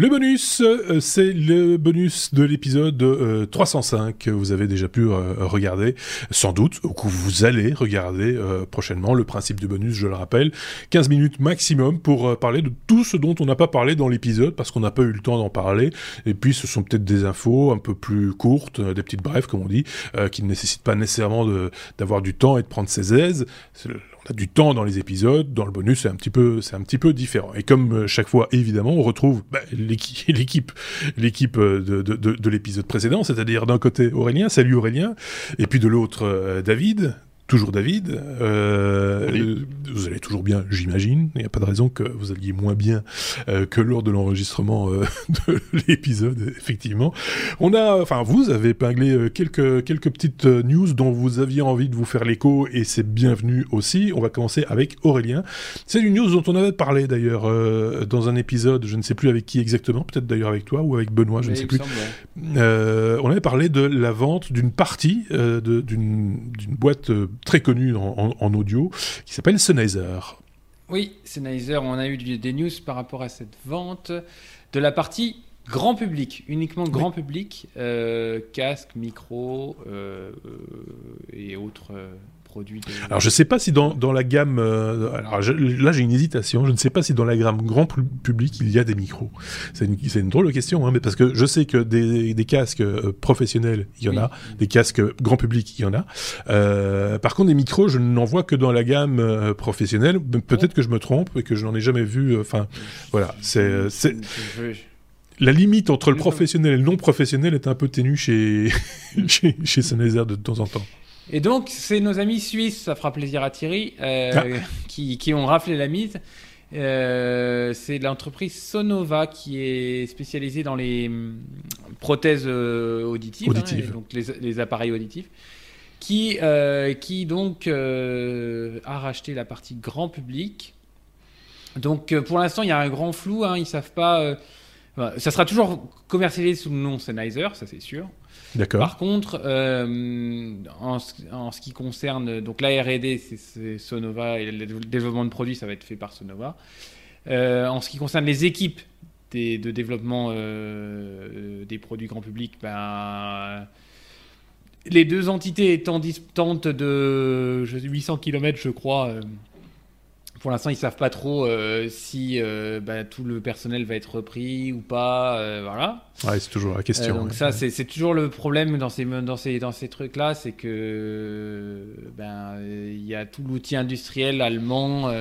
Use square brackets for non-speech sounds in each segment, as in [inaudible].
Le bonus, euh, c'est le bonus de l'épisode 305 euh, que vous avez déjà pu euh, regarder, sans doute, ou que vous allez regarder prochainement. Le principe du bonus, je le rappelle, 15 minutes maximum pour parler de tout ce dont on n'a pas parlé dans l'épisode, parce qu'on n'a pas eu le temps d'en parler. Et puis, ce sont peut-être des infos un peu plus courtes, des petites brèves, comme on dit, qui ne nécessitent pas nécessairement d'avoir du temps et de prendre ses aises du temps dans les épisodes, dans le bonus c'est un petit peu c'est un petit peu différent. Et comme euh, chaque fois évidemment on retrouve bah, [laughs] l'équipe l'équipe euh, de, de, de l'épisode précédent, c'est-à-dire d'un côté Aurélien, salut Aurélien, et puis de l'autre euh, David, toujours David. Euh, Vous allez toujours bien, j'imagine. Il n'y a pas de raison que vous alliez moins bien euh, que lors de l'enregistrement euh, [laughs] de l'épisode, effectivement. On a, enfin, vous avez épinglé quelques, quelques petites news dont vous aviez envie de vous faire l'écho et c'est bienvenu aussi. On va commencer avec Aurélien. C'est une news dont on avait parlé d'ailleurs dans un épisode, je ne sais plus avec qui exactement, peut-être d'ailleurs avec toi ou avec Benoît, je ne sais plus. on avait parlé de la vente d'une partie d'une boîte très connu en, audio, qui s'appelle Sennheiser. Oui, Sennheiser, on a eu des news par rapport à cette vente de la partie grand public, uniquement grand public, euh, casque, micro euh, euh, et autres alors je sais pas si dans, dans la gamme, euh, alors là j'ai une hésitation, je ne sais pas si dans la gamme grand public il y a des micros. C'est une, une, drôle de question, hein, mais parce que je sais que des, des casques euh, professionnels il y en a, des casques grand public il y en a. Euh, par contre des micros je n'en vois que dans la gamme professionnelle. Peut-être que je me trompe et que je n'en ai jamais vu. Enfin voilà, c'est la limite entre le professionnel et le non professionnel est un peu ténue chez, [laughs] chez, chez Sennheiser de temps en temps. Et donc, c'est nos amis suisses, ça fera plaisir à Thierry, euh, ah. qui, qui, ont raflé la mise. Euh, c'est l'entreprise Sonova qui est spécialisée dans les hum, prothèses euh, auditives, hein, donc les, les, appareils auditifs, qui, qui donc a racheté la partie grand public. Donc pour l'instant, il y a un grand flou, hein, ils savent pas. ça sera toujours commercialisé sous le nom Sennheiser, ça c'est sûr. D'accord. Par contre, euh, en, ce qui concerne donc la R&D, c'est Sonova et le développement de produits, ça va être fait par Sonova. Euh, en ce qui concerne les équipes de développement euh, des produits grand public, ben, les deux entités étant distantes de 800 km, je crois, pour l'instant, ils savent pas trop euh, si euh, bah, tout le personnel va être repris ou pas. Euh, voilà. Ouais, c'est toujours la question. donc ça, c'est toujours le problème dans ces dans ces dans ces trucs-là, c'est que ben il y a tout l'outil industriel allemand,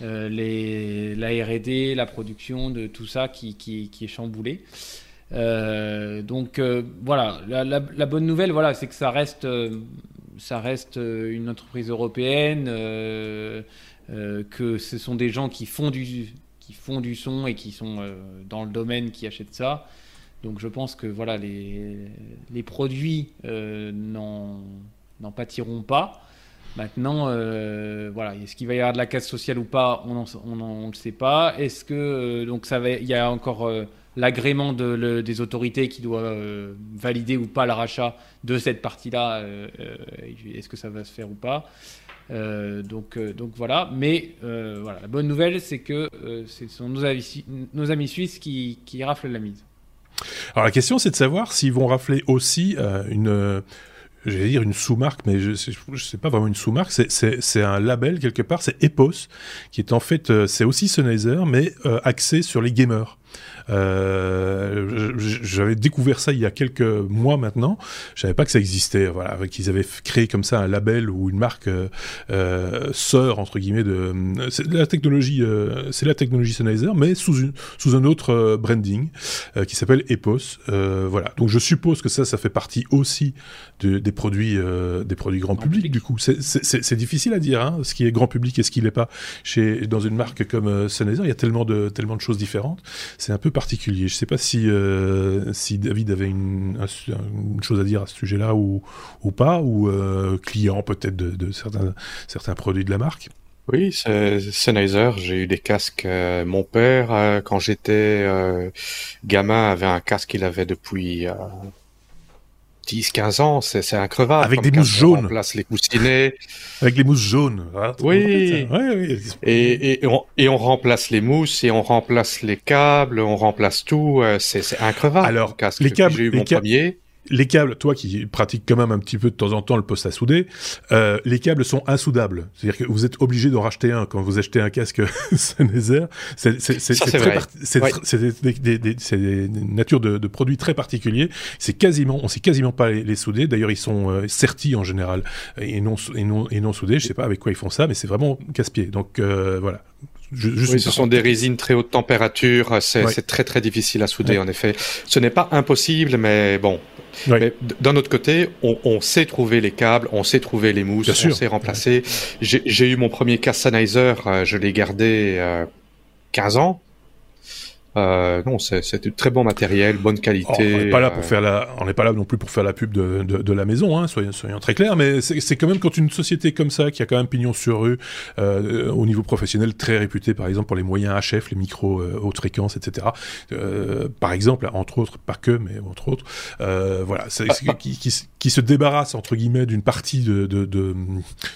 les la R&D, la production de tout ça qui qui, qui est chamboulé. donc voilà, la, la, la, bonne nouvelle, voilà, c'est que ça reste ça reste une entreprise européenne. Euh, que ce sont des gens qui font du, qui font du son et qui sont euh, dans le domaine qui achètent ça. Donc je pense que voilà, les, les produits euh, n'en pâtiront pas. Maintenant, voilà, est-ce qu'il va y avoir de la casse sociale ou pas? On ne le sait pas. Est-ce que donc ça va, il y a encore l'agrément de, des autorités qui doivent valider ou pas le rachat de cette partie-là Est-ce que ça va se faire ou pas. Euh, donc, euh, donc voilà, mais euh, voilà, la bonne nouvelle, c'est que ce sont nos, nos amis suisses qui, qui, raflent la mise. Alors la question, c'est de savoir s'ils vont rafler aussi une j'allais dire une sous-marque, mais je ne sais pas vraiment une sous-marque, c'est un label quelque part, c'est Epos, qui est en fait, c'est aussi Sennheiser, mais axé sur les gamers. Euh, J'avais découvert ça il y a quelques mois maintenant. Je savais pas que ça existait. Voilà, qu'ils avaient créé comme ça un label ou une marque euh, euh sœur entre guillemets de la technologie. Euh, c'est la technologie Sennheiser, mais sous une sous un autre branding qui s'appelle Epos. voilà. Donc je suppose que ça, ça fait partie aussi de, des produits des produits grand public. Du coup, c'est difficile à dire hein, ce qui est grand public et ce qui l'est pas. Chez dans une marque comme Sennheiser, il y a tellement de tellement de choses différentes. C'est un peu particulier. Je ne sais pas si, euh, David avait une, chose à dire à ce sujet-là ou, pas, ou euh, client peut-être de, certains, certains produits de la marque. Oui, Sennheiser. J'ai eu des casques. Euh, mon père, quand j'étais gamin, avait un casque qu'il avait depuis 10-15 ans, c'est increvable. Avec des mousses jaunes. On remplace les coussinets. [laughs] Avec les mousses jaunes. oui. oui. Et, et, on, et, on, remplace les mousses et on remplace les câbles, on remplace tout. Euh, c'est increvable. Alors, les câbles, j'ai eu mon premier les câbles, toi qui pratiques quand même un petit peu de temps en temps le poste à souder, euh, les câbles sont insoudables. C'est-à-dire que vous êtes obligé d'en racheter un quand vous achetez un casque [laughs] Sennheiser. C'est des, natures de, de, produits très particuliers. C'est quasiment, on sait quasiment pas les, souder. D'ailleurs, ils sont euh, sertis en général et non, et non, et non soudés. Je sais pas avec quoi ils font ça, mais c'est vraiment casse-pied. Donc euh, voilà, je, je oui, ce sont des résines très haute température, c'est très très difficile à souder en effet. Ce n'est pas impossible, mais bon. Mais d'un autre côté, on, on, sait trouver les câbles, on sait trouver les mousses, on sait remplacer. J'ai eu mon premier Cassanizer, euh, je l'ai gardé euh, 15 ans. Euh, non, c'est très bon matériel, bonne qualité. on n'est pas là pour euh, faire la, on n'est pas là non plus pour faire la pub de, de, de la maison, hein, soyons, soyons, très clairs. Mais c'est quand même quand une société comme ça, qui a quand même pignon sur rue, euh, au niveau professionnel, très réputée, par exemple pour les moyens HF, les micros euh, haute fréquence, etc. Par exemple, entre autres, pas que, mais entre autres, voilà, c'est [laughs] qui, qui, qui, se débarrasse entre guillemets d'une partie de, de, de,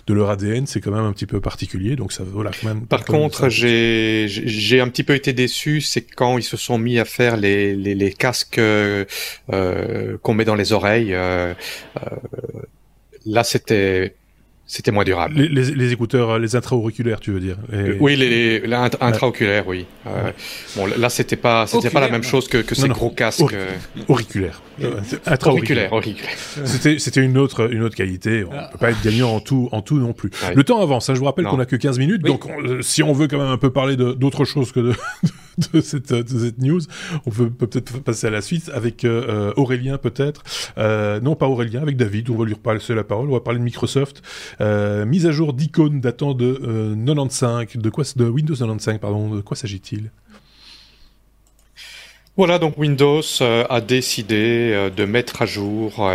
de leur ADN, c'est quand même un petit peu particulier. Donc ça, voilà, quand même. Par contre, j'ai j'ai un petit peu été déçu, c'est quand ils se sont mis à faire les, les, les casques euh, euh qu'on met dans les oreilles. Euh, euh là, c'était c'était moins durable. Les, les, les, écouteurs, les intra-auriculaires, tu veux dire Oui, les, les intra-auriculaires, oui. Euh, bon, là, c'était pas, c'était pas la même chose que, que ces gros casques. auriculaires. Intra-auriculaires. Auriculaires. C'était, c'était une autre, une autre qualité. On ah. peut pas être gagnant en tout, en tout non plus. Le temps avance. Hein, je vous rappelle qu'on a que 15 minutes, donc si on veut quand même un peu parler d'autre chose que de, [laughs] [laughs] de cette, de cette news. On peut, peut-être passer à la suite avec euh, euh, Aurélien peut-être. Euh, non, pas Aurélien, avec David. On va lui repasser la parole. On va parler de Microsoft. Euh, mise à jour d'icônes datant de 95. De quoi De Windows 95, pardon. De quoi s'agit-il? Voilà, donc Windows a décidé de mettre à jour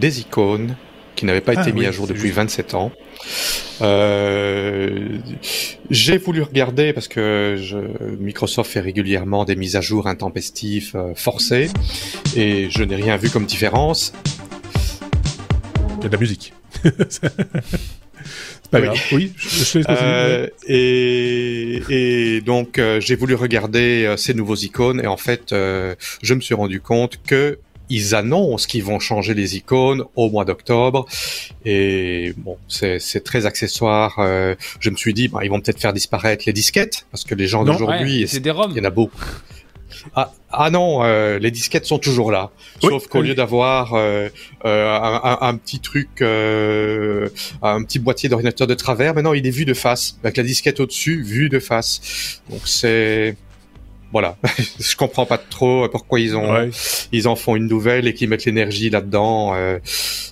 des icônes qui n'avaient pas ah été mis à jour depuis 27 ans. Euh, j'ai voulu regarder parce que je, Microsoft fait régulièrement des mises à jour intempestives euh, forcées et je n'ai rien vu comme différence. Il y a de la musique. [laughs] C'est pas grave. Oui, je, euh, et, et, donc euh, j'ai voulu regarder ces nouveaux icônes et en fait je me suis rendu compte que ils annoncent qu'ils vont changer les icônes au mois d'octobre. Et bon c'est très accessoire. Euh, je me suis dit bah, ils vont peut-être faire disparaître les disquettes parce que les gens d'aujourd'hui il y en a beaucoup. Ah, ah non, euh, les disquettes sont toujours là. Sauf qu'au lieu d'avoir euh, un, un, petit truc, un petit boîtier d'ordinateur de travers, maintenant il est vu de face, avec la disquette au-dessus, vue de face. Donc c'est voilà, [laughs] je comprends pas trop pourquoi ils ont ils en font une nouvelle et qu'ils mettent l'énergie là-dedans. Euh,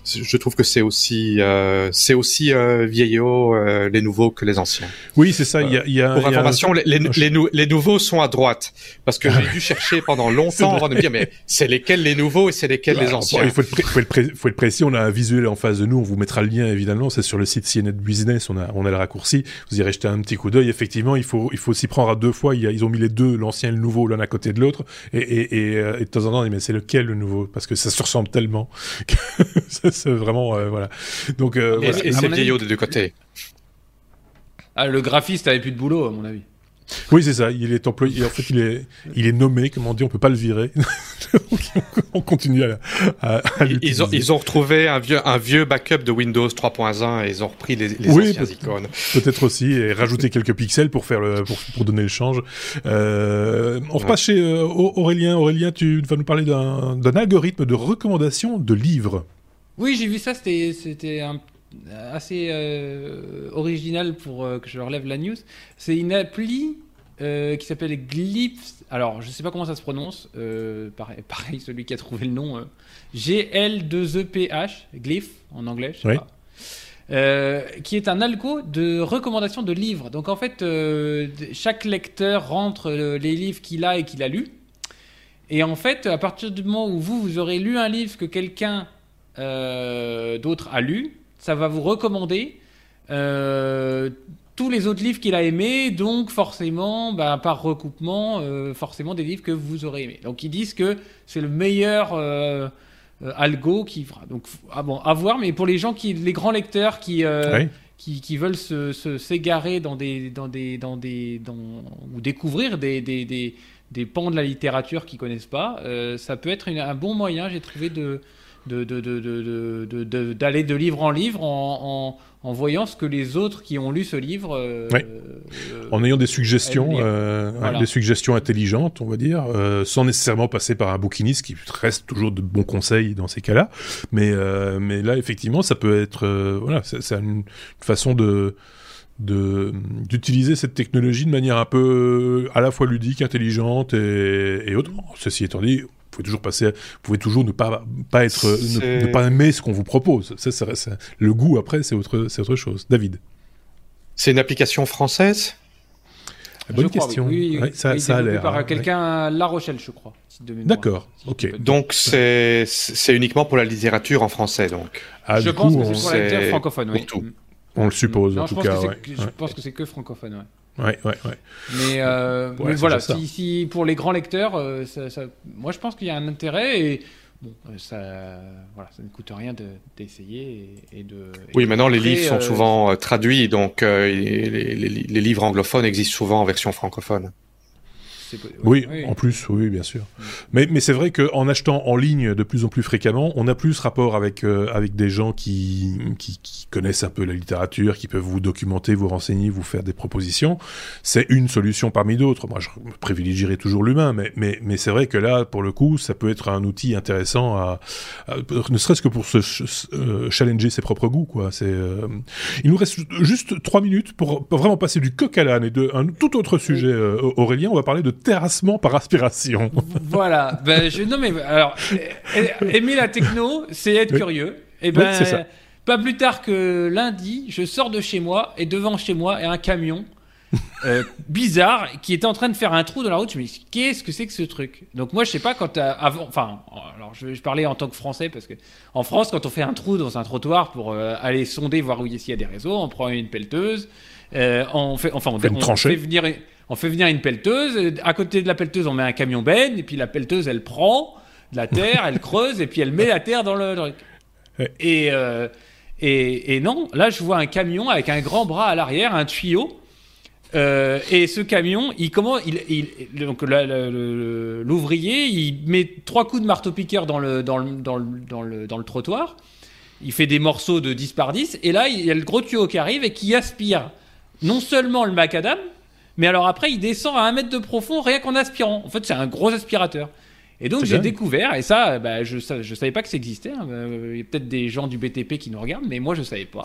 je trouve que c'est aussi euh, c'est aussi euh, vieillot euh, les nouveaux que les anciens. Oui, c'est ça. Il y a, y a, pour information, les, les, les, nouveaux sont à droite parce que j'ai dû chercher pendant [laughs] longtemps avant de me dire mais c'est lesquels les nouveaux et c'est lesquels les anciens. il faut être, faut, être faut être précis. On a un visuel en face de nous. On vous mettra le lien évidemment. C'est sur le site CNET Business. On a on a le raccourci. Vous irez jeter un petit coup d'œil. Effectivement, il faut il faut s'y prendre à deux fois. Il y a, ils ont mis les deux, l'ancien le nouveau l'un à côté de l'autre, et, et, et, euh, de temps en temps, on dit, mais c'est lequel le nouveau? Parce que ça se ressemble tellement [laughs] que c'est vraiment, euh, voilà. Donc, euh, et, c'est vieillot des deux côtés. Ah, le graphiste avait plus de boulot, à mon avis. Oui, c'est ça. Il est employé. En fait, il est, il est nommé. Comme on dit, on peut pas le virer. [laughs] on continue à, à, ils, ont, ils ont retrouvé un vieux, un vieux backup de Windows 3.1 et ils ont repris les, les oui, anciennes icônes. Peut-être aussi et rajouter quelques pixels pour faire le, pour, pour donner le change. Euh, on repasse chez euh, Aurélien. Aurélien, tu vas nous parler d'un algorithme de recommandation de livres. Oui, j'ai vu ça. C'était, c'était un assez euh, original pour euh, que je relève la news. C'est une appli euh, qui s'appelle Glyphs. Alors, je sais pas comment ça se prononce. pareil, [laughs] pareil, celui qui a trouvé le nom. GL2EPH, Glyph en anglais. Je sais pas. qui est un algo de recommandation de livres. Donc en fait, chaque lecteur rentre les livres qu'il a et qu'il a lus. Et en fait, à partir du moment où vous, vous aurez lu un livre que quelqu'un d'autre a lu, ça va vous recommander euh, tous les autres livres qu'il a aimés, donc forcément, bah, par recoupement, euh, forcément des livres que vous aurez aimés. Donc ils disent que c'est le meilleur, euh, algo qui donc ah bon à voir mais pour les gens qui les grands lecteurs qui qui, qui, veulent se s'égarer dans des dans des dans des dans, ou découvrir des, des, des, des pans de la littérature qu'ils connaissent pas ça peut être un bon moyen j'ai trouvé de d'aller de, de, de, de, livre en livre en, en, voyant ce que les autres qui ont lu ce livre. Euh, euh, en ayant des suggestions, euh, des suggestions intelligentes, on va dire, sans nécessairement passer par un bouquiniste qui reste toujours de bons conseils dans ces cas-là. Mais, mais là, effectivement, ça peut être. voilà, c'est une, façon de d'utiliser cette technologie de manière un peu à la fois ludique, intelligente et, et autre. Ceci étant dit, pouvez toujours passer, vous pouvez toujours ne pas, pas être, ne, pas aimer ce qu'on vous propose. Ça, ça, le goût après, c'est autre, c'est autre chose. David. C'est une application française? Bonne question. Oui, ça, ça a l'air. Par hein, quelqu'un à La Rochelle, je crois. D'accord. ok. Donc c'est c'est uniquement pour la littérature en français, donc. Ah, je pense que c'est pour la littérature francophone, oui. On le suppose, en tout cas. Je pense que c'est que francophone, ouais. Ouais, ouais, ouais. Mais, euh, voilà, si, si, pour les grands lecteurs, euh, ça, ça, moi je pense qu'il y a un intérêt et bon, euh, ça, voilà, ça ne coûte rien d'essayer et, et, de. Oui, maintenant les livres sont souvent traduits, donc les, les, les, livres anglophones existent souvent en version francophone. Oui, en plus, oui, bien sûr. Mais, mais c'est vrai qu'en achetant en ligne de plus en plus fréquemment, on a plus rapport avec, euh, avec des gens qui, qui, connaissent un peu la littérature, qui peuvent vous documenter, vous renseigner, vous faire des propositions. C'est une solution parmi d'autres. Moi, je privilégierais toujours l'humain, mais, mais, mais c'est vrai que là, pour le coup, ça peut être un outil intéressant à, ne serait-ce que pour se euh, challenger ses propres goûts, quoi. C'est, euh, Il nous reste juste trois minutes pour, vraiment passer du coq à l'âne et de un tout autre sujet, Aurélien. On va parler de terrassement par aspiration. Voilà. Ben, je, non, mais alors, [laughs] aimer la techno, c'est être curieux. Et eh ben, ça. pas plus tard que lundi, je sors de chez moi et devant chez moi est un camion. Euh, [laughs] bizarre qui était en train de faire un trou dans la route. Je me dis qu'est-ce que c'est que ce truc? Donc moi je sais pas quand avant, enfin alors je, je, parlais en tant que français parce que en France quand on fait un trou dans un trottoir pour euh, aller sonder voir où il y a des réseaux, on prend une pelleteuse, euh, on fait enfin on, on, on fait venir on fait venir une pelleteuse. À côté de la pelleteuse, on met un camion benne. Et puis la pelleteuse, elle prend de la terre, elle [laughs] creuse. Et puis elle met la terre dans le. Et, euh, et, et, non, là, je vois un camion avec un grand bras à l'arrière, un tuyau. Euh, et ce camion, il comment il, il donc l'ouvrier, il met trois coups de marteau-piqueur dans le, dans, le, dans, le, dans, le, dans le trottoir. Il fait des morceaux de 10 par 10. Et là, il y a le gros tuyau qui arrive et qui aspire non seulement le macadam, mais alors après, il descend à un mètre de profond rien qu'en aspirant. En fait, c'est un gros aspirateur. Et donc j'ai découvert, et ça, bah, je ne savais pas que ça existait. Hein. Euh, il y a peut-être des gens du BTP qui nous regardent, mais moi je ne savais pas.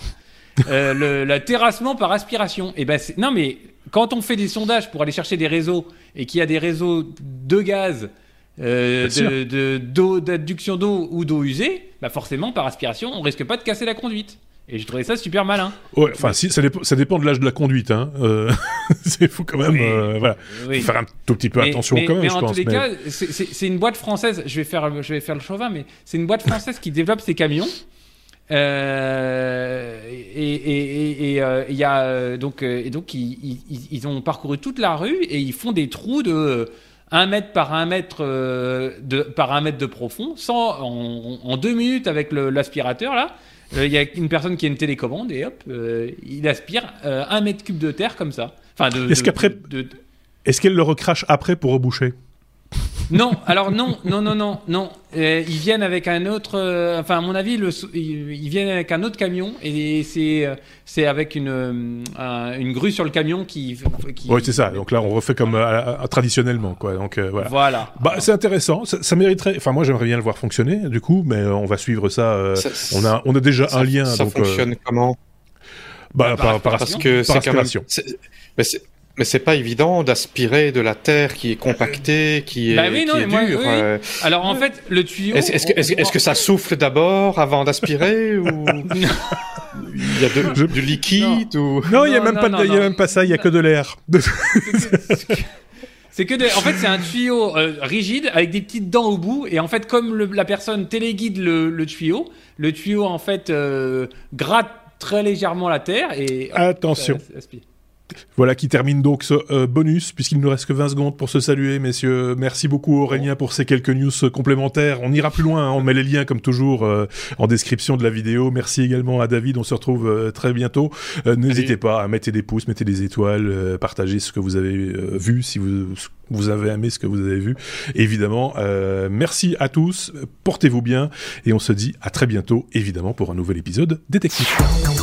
euh, le, le, terrassement par aspiration. Et ben non, mais quand on fait des sondages pour aller chercher des réseaux et qu'il y a des réseaux de gaz, euh, d'eau, d'adduction d'eau ou d'eau usée, bah forcément par aspiration, on risque pas de casser la conduite. Et j'ai trouvé ça super malin. Ouais, enfin, si, ça, dépend, ça dépend de l'âge de la conduite. Hein. Euh, [laughs] c'est faut quand même, euh, voilà, faire un tout petit peu attention quand même. Mais en tous les cas, c'est une boîte française. Je vais faire, je vais faire le chauvin, mais c'est une boîte française qui développe ses camions. Euh, et il euh, y a donc et donc ils, ils, ils, ont parcouru toute la rue et ils font des trous de 1 mètre par 1 mètre de par un mètre de profond, sans en, en deux minutes avec l'aspirateur là. Euh, il y a une personne qui a une télécommande et hop, euh, il aspire euh, un mètre cube de terre comme ça. Enfin, Est-ce qu'après, est-ce qu'elle le recrache après pour reboucher? Non, alors non, non, non, non, non. ils viennent avec un autre. enfin, à mon avis, le, ils, viennent avec un autre camion et c'est c'est avec une une grue sur le camion qui. qui oui, c'est ça. Donc là, on refait comme traditionnellement, quoi. Donc voilà. Voilà. Bah, c'est intéressant. Ça, mériterait. Enfin, moi, j'aimerais bien le voir fonctionner, du coup, mais on va suivre ça. on a on a déjà un lien. Ça fonctionne comment? bah, par, par, parce que c'est quand même. Mais c'est pas évident d'aspirer de la terre qui est compactée, qui est, bah oui, non, qui est dure. Euh. Alors en fait, le tuyau. Est-ce est que, est que, ça souffle d'abord avant d'aspirer ou [laughs] il y a de, du liquide non. ou Non, il y a même pas, il y a même pas ça. Il y a que de l'air. [laughs] C'est que, en fait, c'est un tuyau euh, rigide avec des petites dents au bout. Et en fait, comme le, la personne téléguide le, le, tuyau, le tuyau en fait euh, gratte très légèrement la terre et. Attention. Voilà qui termine donc ce euh, bonus, puisqu'il ne reste que 20 secondes pour se saluer, messieurs. Merci beaucoup Aurélien pour ces quelques news complémentaires. On ira plus loin, hein. on met les liens comme toujours euh, en description de la vidéo. Merci également à David, on se retrouve euh, très bientôt. N'hésitez pas à mettre des pouces, mettez des étoiles, partagez ce que vous avez vu, si vous, vous avez aimé ce que vous avez vu. Évidemment, merci à tous, portez-vous bien, et on se dit à très bientôt, évidemment, pour un nouvel épisode. Thank